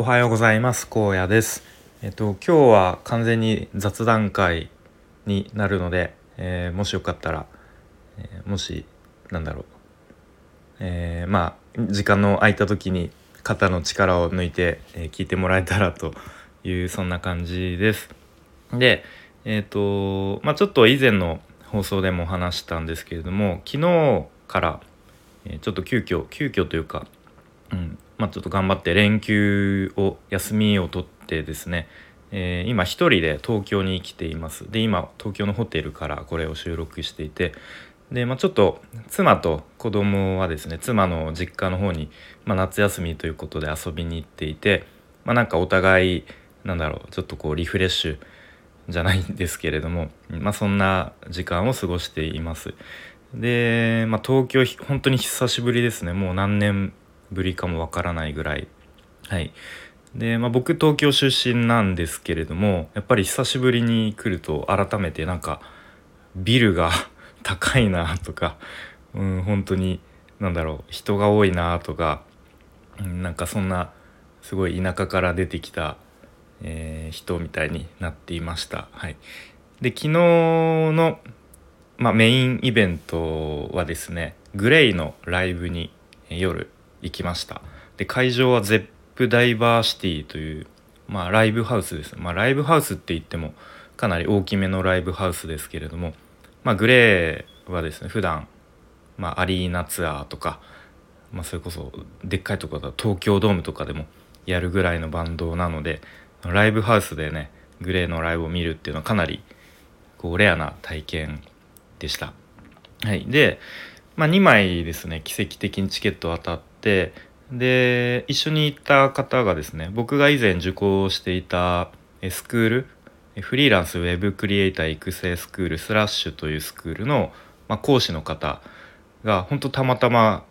おはようございます。荒野です。えっと今日は完全に雑談会になるので、えー、もしよかったら、えー、もしなんだろう。えー、まあ時間の空いた時に肩の力を抜いて、え聞いてもらえたらというそんな感じです。でえっ、とまあちょっと以前の放送でも話したんですけれども昨日から、えちょっと急遽急遽というか、うんまあ、ちょっと頑張って連休を休みを取ってですね、えー、今一人で東京に来ていますで今東京のホテルからこれを収録していてで、まあ、ちょっと妻と子供はですね妻の実家の方に、まあ、夏休みということで遊びに行っていて、まあ、なんかお互いなんだろうちょっとこうリフレッシュじゃないんですけれども、まあ、そんな時間を過ごしています。で、まあ、東京本当に久しぶりですねもう何年ぶりかもわからないぐらい。はい。で、まあ、僕東京出身なんですけれどもやっぱり久しぶりに来ると改めてなんかビルが 高いなとか、うん、本当に何だろう人が多いなとか、うん、なんかそんなすごい田舎から出てきた、えー、人みたいになっていました。はい、で昨日の、まあ、メインイベントはですねグレイのライブに夜行きました。で会場はゼップダイバーシティというまあライブハウスです。まあライブハウスって言ってもかなり大きめのライブハウスですけれどもまあグレーはですね普段まあアリーナツアーとかまあそれこそでっかいところだ東京ドームとかでもやるぐらいのバンドなのでライブハウスでねグレーのライブを見るっていうのはかなりこうレアな体験でした。はい、で、まあ、2枚ですね奇跡的にチケット当たってで一緒に行った方がですね僕が以前受講していたスクールフリーランスウェブクリエイター育成スクールスラッシュというスクールの、まあ、講師の方が本当たまたま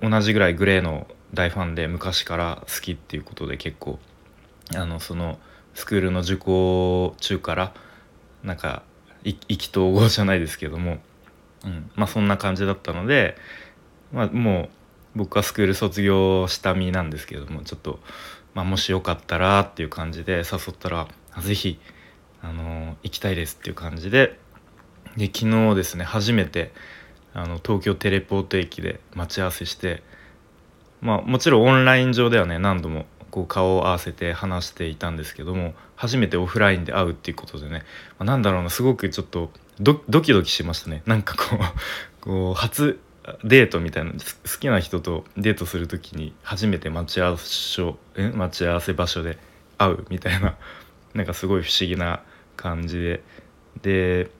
同じぐらいグレーの大ファンで昔から好きっていうことで結構あのそのスクールの受講中からなんか意気投合じゃないですけども、うんまあ、そんな感じだったので、まあ、もう僕はスクール卒業した身なんですけどもちょっと、まあ、もしよかったらっていう感じで誘ったら是非あの行きたいですっていう感じで。で昨日ですね初めてあの東京テレポート駅で待ち合わせしてまあもちろんオンライン上ではね何度もこう顔を合わせて話していたんですけども初めてオフラインで会うっていうことでね、まあ、なんだろうなすごくちょっとドキドキしましたね。なんかこうこう初デートみたいな好きな人とデートする時に初めて待ち合わせえ？待ち合わせ場所で会うみたいな なんかすごい不思議な感じで。で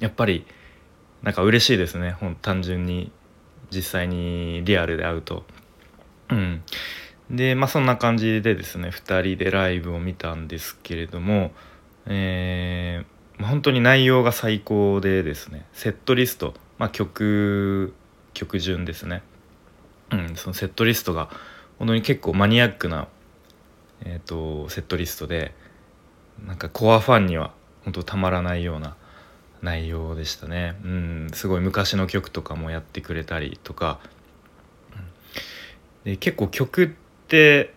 やっぱりなんか嬉しいですね。単純に実際にリアルで会うと。うん、でまあそんな感じでですね2人でライブを見たんですけれども、えー、本当に内容が最高でですねセットリスト、まあ、曲曲順ですね、うん、そのセットリストが本当に結構マニアックな、えーと、セットリストでなんかコアファンには本当たまらないような内容でしたね、うん、すごい昔の曲とかもやってくれたりとか、で結構曲って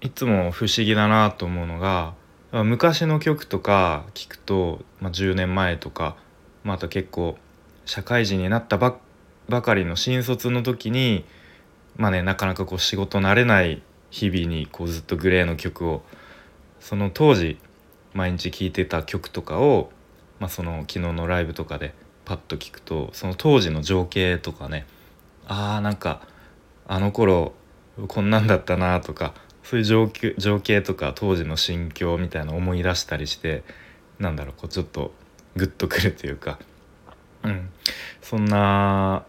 いつも不思議だなと思うのが昔の曲とか聞くと、まあ、10年前とか、まあ、あと結構社会人になったばっばかりの新卒の時にまあねなかなかこう仕事慣れない日々にこうずっとグレーの曲をその当時毎日聴いてた曲とかを、まあ、その昨日のライブとかでパッと聞くとその当時の情景とかねあーなんかあの頃こんなんだったなとかそういう情景情景とか当時の心境みたいな思い出したりしてなんだろうこうちょっとグッとくるというか、うん、そんな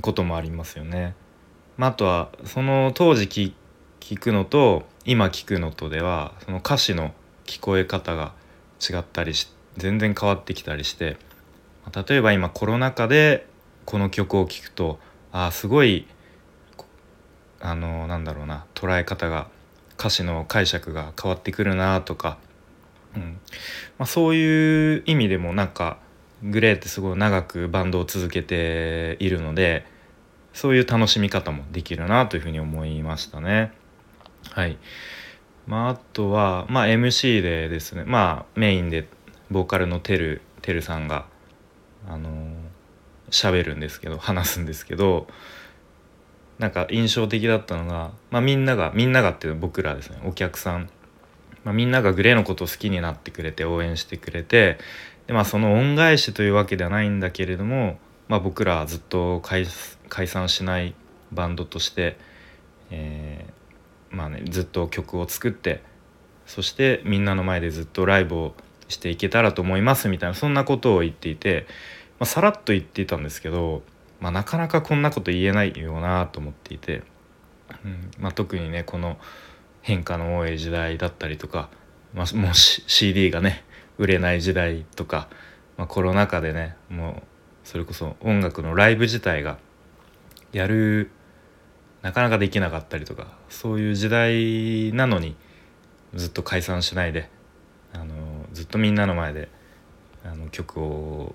こともありますよね。まあ、あとはその当時聞くのと今聞くのとではその歌詞の聞こえ方が違ったりし全然変わってきたりして例えば今コロナ禍でこの曲を聴くとああすごいあのなんだろうな捉え方が歌詞の解釈が変わってくるなとか、うんまあ、そういう意味でもなんかグレーってすごい長くバンドを続けているのでそういう楽しみ方もできるなというふうに思いましたね。はいまああとはまあ MC でですねまあメインでボーカルのてるてるさんがあの喋るんですけど話すんですけどなんか印象的だったのが、まあ、みんながみんながっていうのは僕らですねお客さん、まあ、みんながグレーのことを好きになってくれて応援してくれてで、まあ、その恩返しというわけではないんだけれども、まあ、僕らはずっと解散しないバンドとして、えー、まあね、ずっと曲を作ってそしてみんなの前でずっとライブをしていけたらと思いますみたいなそんなことを言っていて、まあ、さらっと言っていたんですけどまあ、なかなかこんなこと言えないよなと思っていて、うんまあ、特にねこの変化の多い時代だったりとか、まあ、もう CD がね売れない時代とか、まあ、コロナ禍でねもうそれこそ音楽のライブ自体がやるなかなかできなかったりとかそういう時代なのにずっと解散しないであのずっとみんなの前であの曲を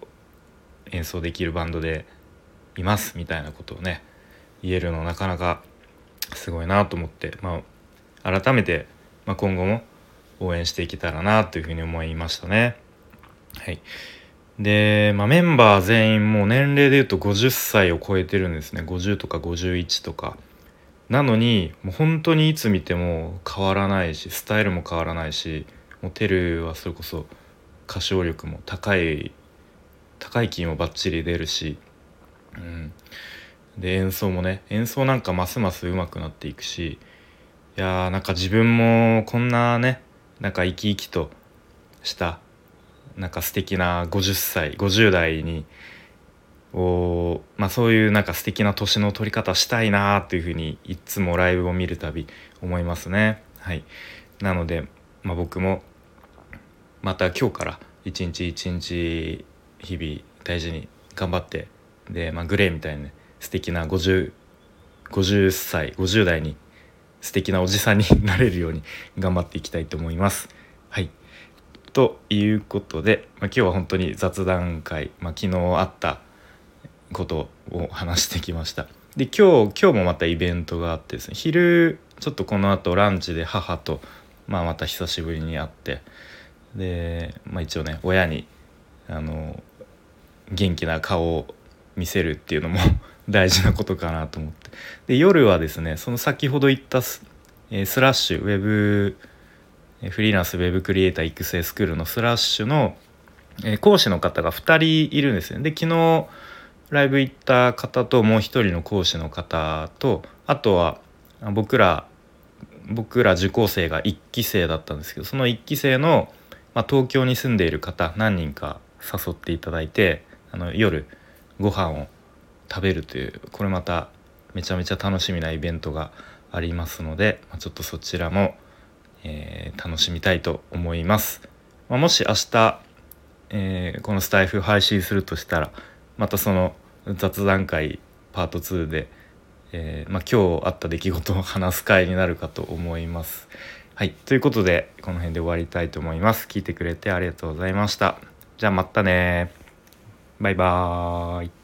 演奏できるバンドでいますみたいなことをね言えるのなかなかすごいなと思って、まあ、改めて、まあ、今後も応援していけたらなというふうに思いましたね。はい、で、まあ、メンバー全員もう年齢でいうと50歳を超えてるんですね50とか51とか。なのにもう本当にいつ見ても変わらないしスタイルも変わらないしもうテルはそれこそ歌唱力も高い高い金もバッチリ出るしうん、で演奏もね演奏なんかますます上手くなっていくしいやーなんか自分もこんなねなんか生き生きとしたなんか素敵な50歳50代にをまあそういうなんか素敵な年の取り方したいなっていうふうにいつもライブを見るたび思いますね。はい、なので、まあ、僕もまた今日から一日一日日々大事に頑張ってで、まあ、グレーみたいなね素敵な 50, 50歳50代に素敵なおじさんになれるように頑張っていきたいと思います。はいということで、まあ、今日は本当に雑談会、まあ、昨日あったことを話してきました。で今日今日もまたイベントがあってですね昼ちょっとこのあとランチで母と、まあ、また久しぶりに会ってで、まあ、一応ね親にあの元気な顔を見せるっていうのも大事なことかなと思って。で夜はですねその先ほど言ったス,、え、スラッシュウェブフリーランスウェブクリエイター育成スクールのスラッシュの、え、講師の方が2人いるんですね。で昨日ライブ行った方ともう一人の講師の方とあとは僕ら僕ら受講生が1期生だったんですけどその1期生の、まあ、東京に住んでいる方何人か誘っていただいてあの夜ご飯を食べるというこれまためちゃめちゃ楽しみなイベントがありますのでまちょっとそちらも、えー、楽しみたいと思います。まあ、もし明日、えー、このスタイフ配信するとしたらまたその雑談会パート2で、えー、まあ、今日あった出来事を話す会になるかと思います。はい、ということでこの辺で終わりたいと思います。聞いてくれてありがとうございました。じゃあまたねバイバーイ。